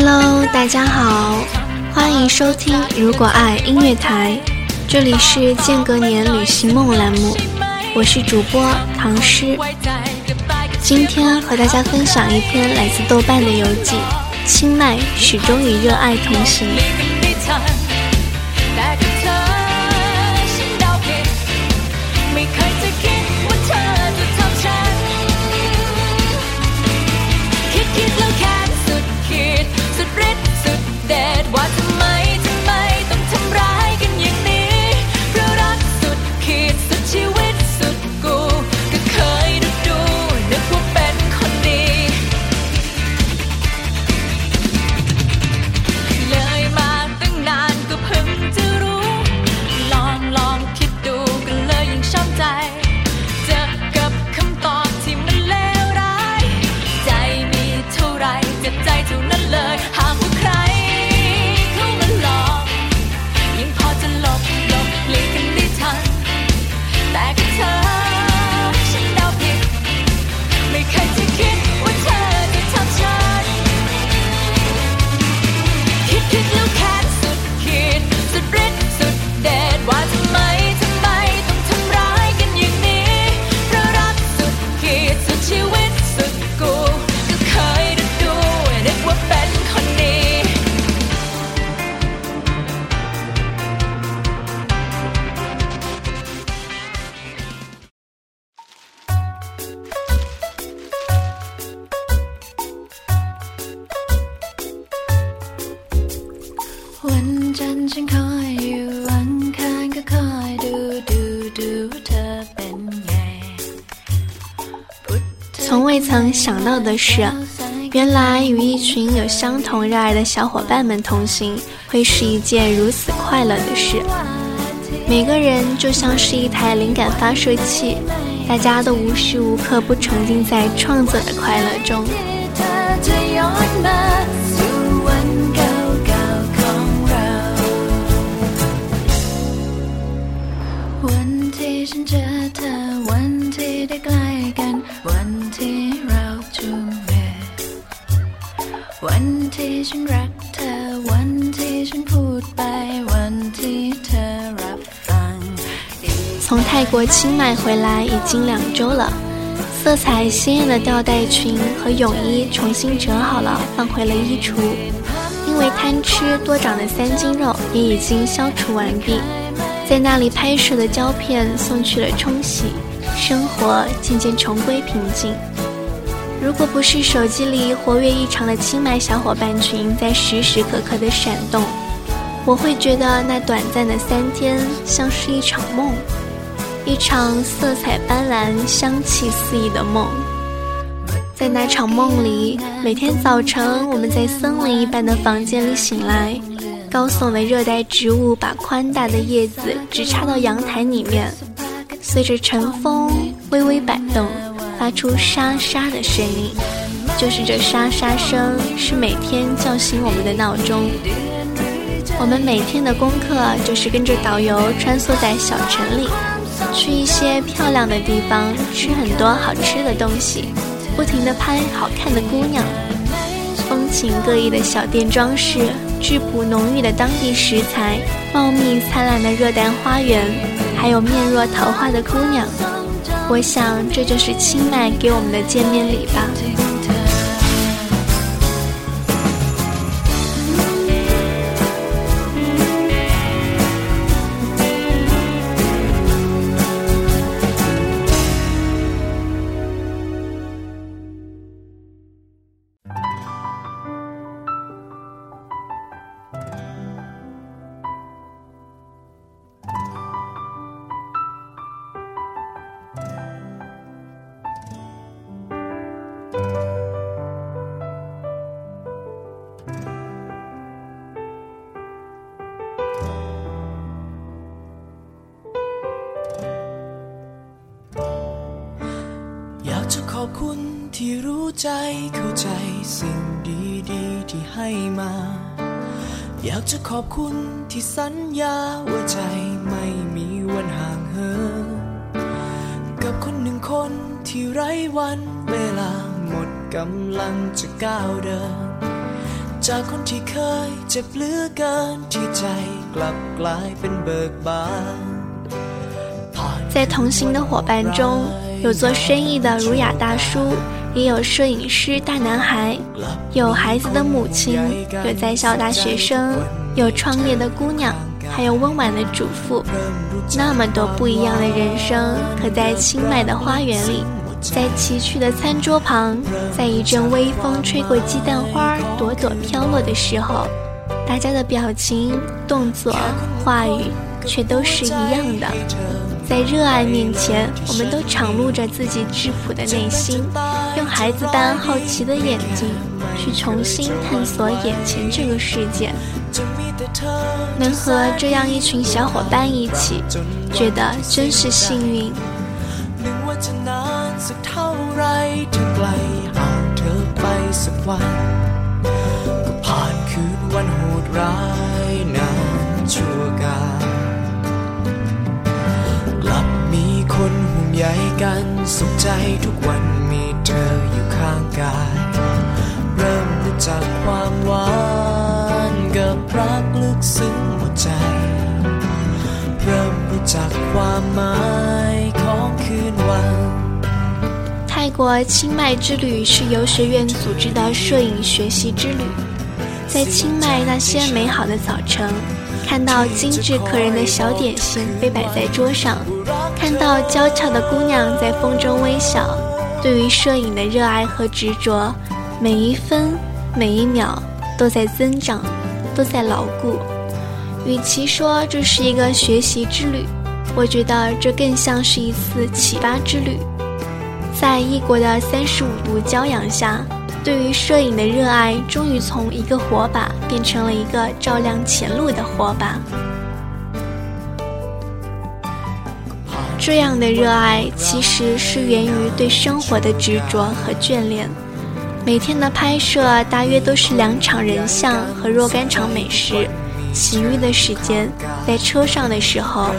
Hello，大家好，欢迎收听《如果爱音乐台》，这里是间隔年旅行梦栏目，我是主播唐诗。今天和大家分享一篇来自豆瓣的游记，《清迈始终与热爱同行》。想到的是，原来与一群有相同热爱的小伙伴们同行，会是一件如此快乐的事。每个人就像是一台灵感发射器，大家都无时无刻不沉浸在创作的快乐中。从泰国清迈回来已经两周了，色彩鲜艳的吊带裙和泳衣重新折好了，放回了衣橱。因为贪吃多长的三斤肉也已经消除完毕，在那里拍摄的胶片送去了冲洗，生活渐渐重归平静。如果不是手机里活跃异常的清迈小伙伴群在时时刻刻的闪动，我会觉得那短暂的三天像是一场梦，一场色彩斑斓、香气四溢的梦。在那场梦里，每天早晨我们在森林一般的房间里醒来，高耸的热带植物把宽大的叶子直插到阳台里面，随着晨风微微摆动。发出沙沙的声音，就是这沙沙声是每天叫醒我们的闹钟。我们每天的功课就是跟着导游穿梭在小城里，去一些漂亮的地方，吃很多好吃的东西，不停地拍好看的姑娘。风情各异的小店装饰，质朴浓郁的当地食材，茂密灿烂的热带花园，还有面若桃花的姑娘。我想，这就是清迈给我们的见面礼吧。 ขอบคุณที่รู้ใจเข้าใจสิ่งดีๆที่ให้มา อยากจะขอบคุณที่สัญญาว่าใจไม่มีวันห่างเหินกับคนหนึ่งคนที่ไร้วันเวลาหมดกำลังจะก้าวเดิน จากคนที่เคยเจ็บเหลือเกินที่ใจกลับกลายเป็นเบิกบาน在同行的伙伴中， 有做生意的儒雅大叔，也有摄影师大男孩，有孩子的母亲，有在校大学生，有创业的姑娘，还有温婉的主妇。那么多不一样的人生，可在清迈的花园里，在崎岖的餐桌旁，在一阵微风吹过鸡蛋花朵朵飘落的时候，大家的表情、动作、话语，却都是一样的。在热爱面前，我们都敞露着自己质朴的内心，用孩子般好奇的眼睛去重新探索眼前这个世界。能和这样一群小伙伴一起，觉得真是幸运。คนห่วง ใยกันสุขใจทุกวันมีเธออยู่ข้างกาย เริ่มจากความหวานกับรักลึกซึ้งหัวใจ เริ่มจากความหมายของคืนวัน泰国清迈之旅是游学院组织的摄影学习之旅，在清迈那些美好的早晨， 看到精致可人的小点心被摆在桌上。看到娇俏的姑娘在风中微笑，对于摄影的热爱和执着，每一分每一秒都在增长，都在牢固。与其说这是一个学习之旅，我觉得这更像是一次启发之旅。在异国的三十五度骄阳下，对于摄影的热爱终于从一个火把变成了一个照亮前路的火把。这样的热爱其实是源于对生活的执着和眷恋。每天的拍摄大约都是两场人像和若干场美食，其余的时间在车上的时候，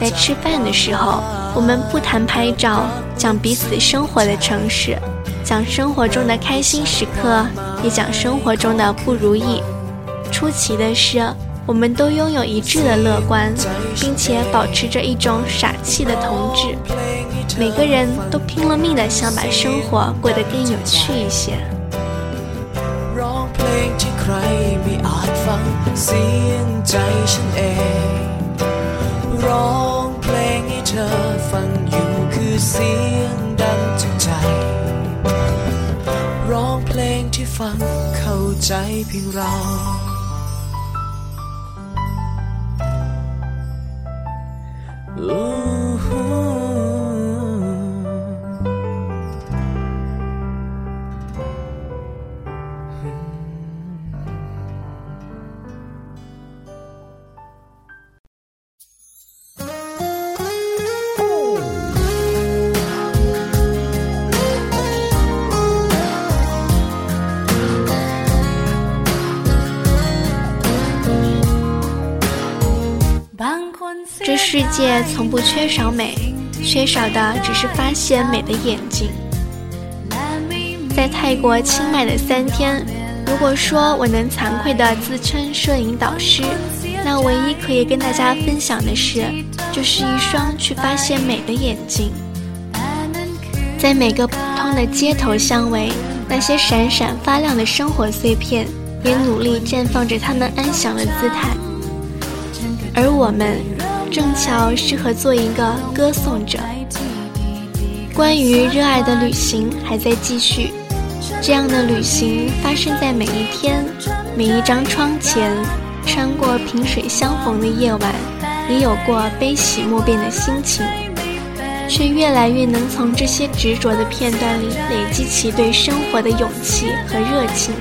在吃饭的时候，我们不谈拍照，讲彼此生活的城市，讲生活中的开心时刻，也讲生活中的不如意。出奇的是。我们都拥有一致的乐观，并且保持着一种傻气的同志。每个人都拼了命的想把生活过得更有趣一些。世界从不缺少美，缺少的只是发现美的眼睛。在泰国清迈的三天，如果说我能惭愧地自称摄影导师，那唯一可以跟大家分享的是，就是一双去发现美的眼睛。在每个普通的街头巷尾，那些闪闪发亮的生活碎片，也努力绽放着他们安详的姿态。而我们。正巧适合做一个歌颂者。关于热爱的旅行还在继续，这样的旅行发生在每一天，每一张窗前，穿过萍水相逢的夜晚，也有过悲喜莫辨的心情，却越来越能从这些执着的片段里累积起对生活的勇气和热情。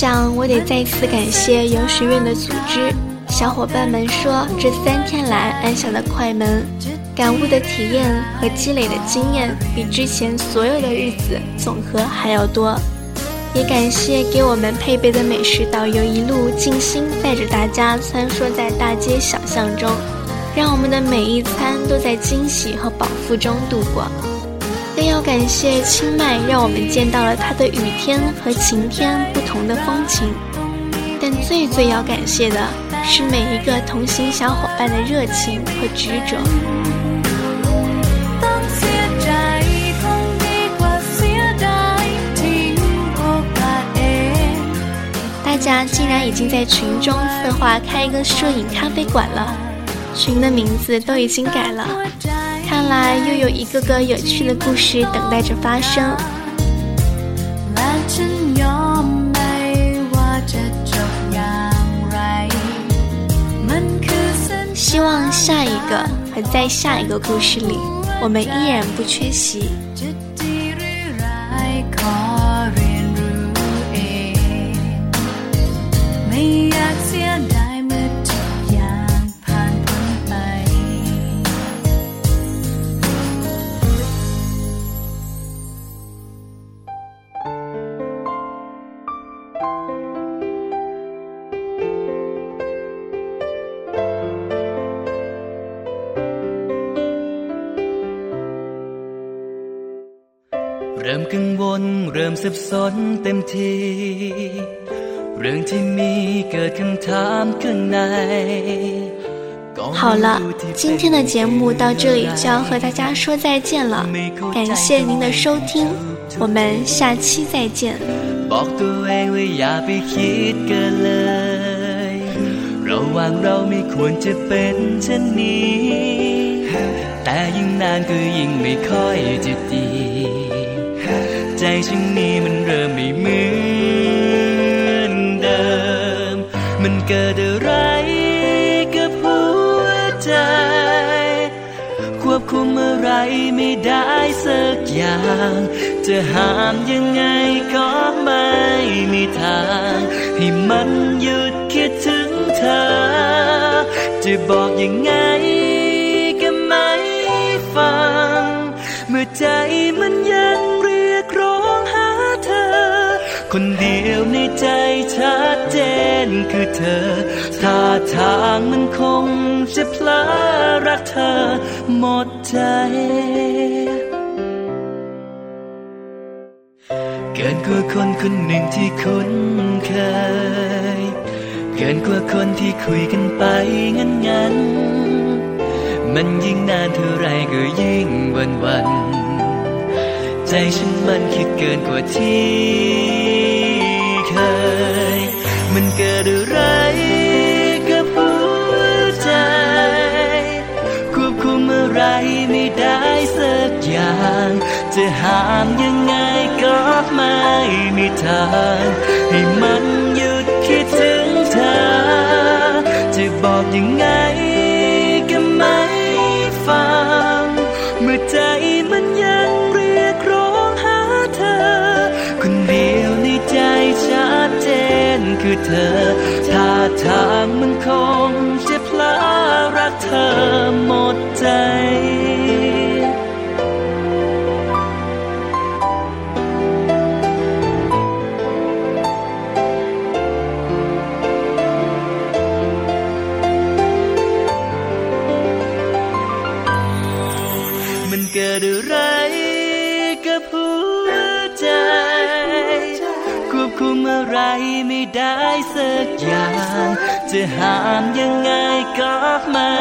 想，我得再次感谢游学院的组织，小伙伴们说，这三天来按下的快门，感悟的体验和积累的经验，比之前所有的日子总和还要多。也感谢给我们配备的美食导游一路尽心带着大家穿梭在大街小巷中，让我们的每一餐都在惊喜和饱腹中度过。更要感谢清迈，让我们见到了它的雨天和晴天不同的风情。但最最要感谢的是每一个同行小伙伴的热情和执着。大家竟然已经在群中策划开一个摄影咖啡馆了，群的名字都已经改了。来又有一个个有趣的故事等待着发生。希望下一个和在下一个故事里，我们依然不缺席。ริ่มกังวลเริ่มสับสนเต็มทีเรื่องที่มีเกิดคำถามข้างใน好了，今天的节目到这里就要和大家说再见了，感谢您的收听，我们下期再见。บอกตัวเองว่าอย่าไปคิดเกินเลยระหว่างเราไม่ควรจะเป็นเช่นนี้ แต่ยิ่งนานก็ยิ่งไม่ค่อยจะดี ใจฉันนี้มันเริ่มไม่เหมือนเดิม มันเกิดอะไรกับหัวใจ ควบคุมอะไรไม่ได้สักอย่าง จะห้ามยังไงก็ไม่มีทาง ให้มันหยุดคิดถึงเธอ จะบอกยังไงก็ไม่ฟัง เมื่อใจมัน คนเดียวในใจชัดเจนคือเธอท่าทางมันคงจะพลารักเธอหมดใจ เกินกว่าคนคนหนึ่งที่คุ้นเคย เกินกว่าคนที่คุยกันไปงั้นงันมันยิ่งนานเท่าไรก็ยิ่งวันวัน ใจฉันมันคิดเกินกว่าที่ มันเกิดอะไรกับหัวใจ ควบคุมอะไรไม่ได้สักอย่าง จะห้ามยังไงก็ไม่มีทางให้มัน ธอท่าทางมันคงจะพลารักเธอหมดใจ จะห้ามยังไงก็ไม่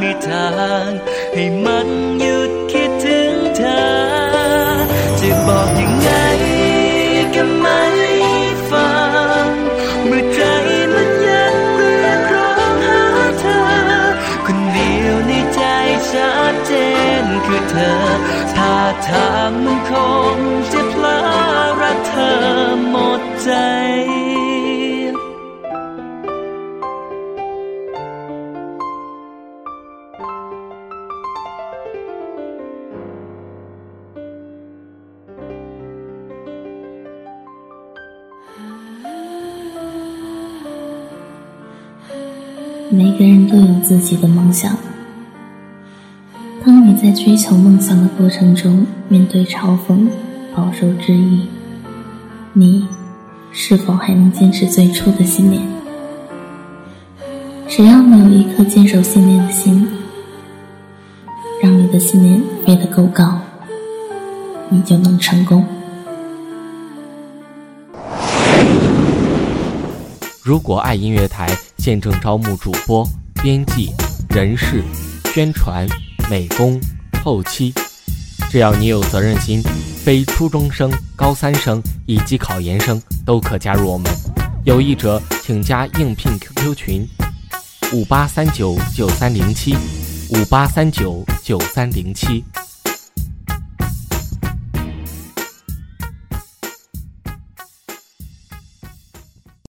มีทาง ให้มันหยุดคิดถึงเธอ จะบอกยังไงก็ไม่ฟัง เมื่อใจมันยังเรียกร้องหาเธอ คนเดียวในใจชัดเจนคือเธอท่าทางมันคงจะพลารักเธอหมดใจ 每个人都有自己的梦想。当你在追求梦想的过程中，面对嘲讽、饱受质疑，你是否还能坚持最初的信念？只要你有一颗坚守信念的心，让你的信念飞得够高，你就能成功。如果爱音乐台现正招募主播、编辑、人事、宣传、美工、后期，只要你有责任心，非初中生、高三生以及考研生都可加入我们。有意者请加应聘 QQ 群：五八三九九三零七，五八三九九三零七。